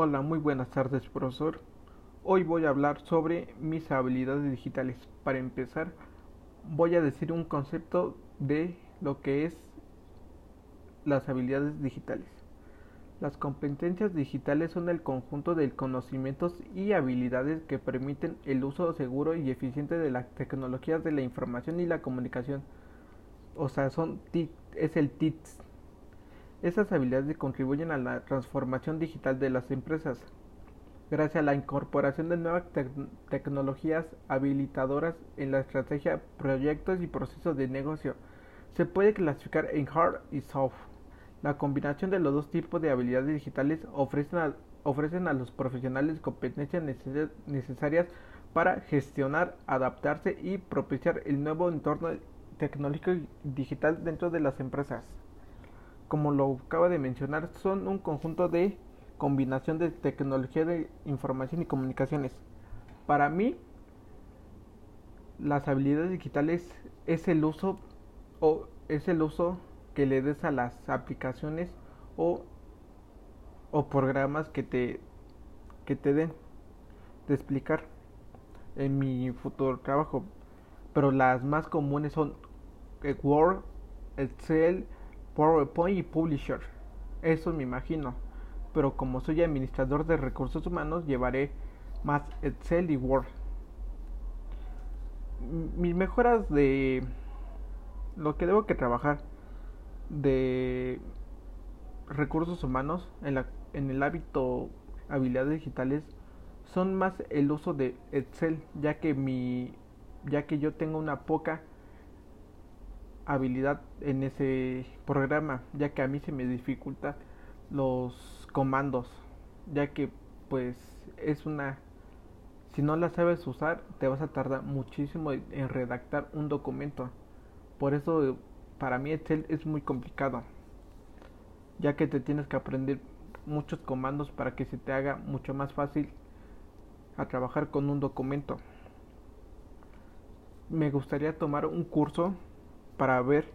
Hola, muy buenas tardes, profesor. Hoy voy a hablar sobre mis habilidades digitales. Para empezar, voy a decir un concepto de lo que es las habilidades digitales. Las competencias digitales son el conjunto de conocimientos y habilidades que permiten el uso seguro y eficiente de las tecnologías de la información y la comunicación. O sea, son es el TICS esas habilidades contribuyen a la transformación digital de las empresas. Gracias a la incorporación de nuevas tecnologías habilitadoras en la estrategia, proyectos y procesos de negocio, se puede clasificar en hard y soft. La combinación de los dos tipos de habilidades digitales ofrecen a los profesionales competencias necesarias para gestionar, adaptarse y propiciar el nuevo entorno tecnológico y digital dentro de las empresas como lo acaba de mencionar, son un conjunto de combinación de tecnología de información y comunicaciones. Para mí, las habilidades digitales es el uso o es el uso que le des a las aplicaciones o, o programas que te que te den de explicar en mi futuro trabajo. Pero las más comunes son Word, Excel, PowerPoint y Publisher. Eso me imagino. Pero como soy administrador de recursos humanos, llevaré más Excel y Word. Mis mejoras de lo que debo que trabajar de recursos humanos en, la, en el hábito habilidades digitales son más el uso de Excel, ya que mi ya que yo tengo una poca habilidad en ese programa, ya que a mí se me dificulta los comandos, ya que pues es una si no la sabes usar, te vas a tardar muchísimo en redactar un documento. Por eso para mí Excel es muy complicado, ya que te tienes que aprender muchos comandos para que se te haga mucho más fácil a trabajar con un documento. Me gustaría tomar un curso para ver,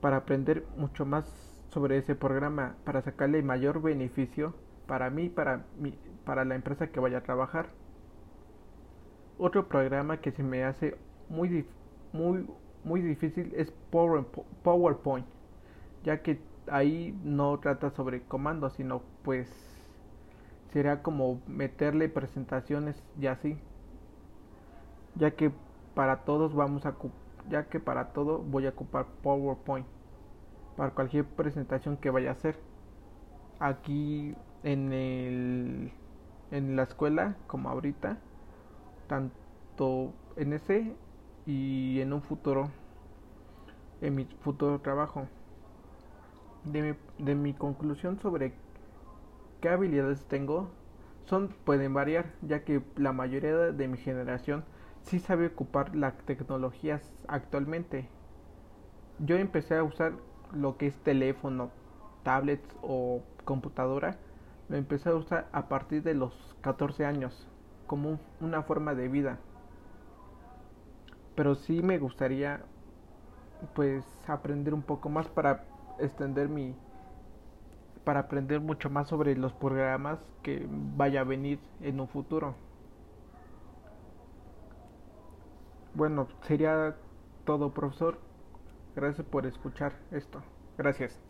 para aprender mucho más sobre ese programa, para sacarle mayor beneficio para mí, para, mi, para la empresa que vaya a trabajar. Otro programa que se me hace muy, muy, muy difícil es PowerPoint, ya que ahí no trata sobre comandos, sino pues será como meterle presentaciones y así, ya que para todos vamos a ya que para todo voy a ocupar PowerPoint para cualquier presentación que vaya a hacer. Aquí en el en la escuela como ahorita tanto en ese y en un futuro en mi futuro trabajo. De mi, de mi conclusión sobre qué habilidades tengo son pueden variar ya que la mayoría de mi generación sí sabe ocupar las tecnologías actualmente. Yo empecé a usar lo que es teléfono, tablets o computadora. Lo empecé a usar a partir de los 14 años como una forma de vida. Pero sí me gustaría pues aprender un poco más para extender mi para aprender mucho más sobre los programas que vaya a venir en un futuro. Bueno, sería todo, profesor. Gracias por escuchar esto. Gracias.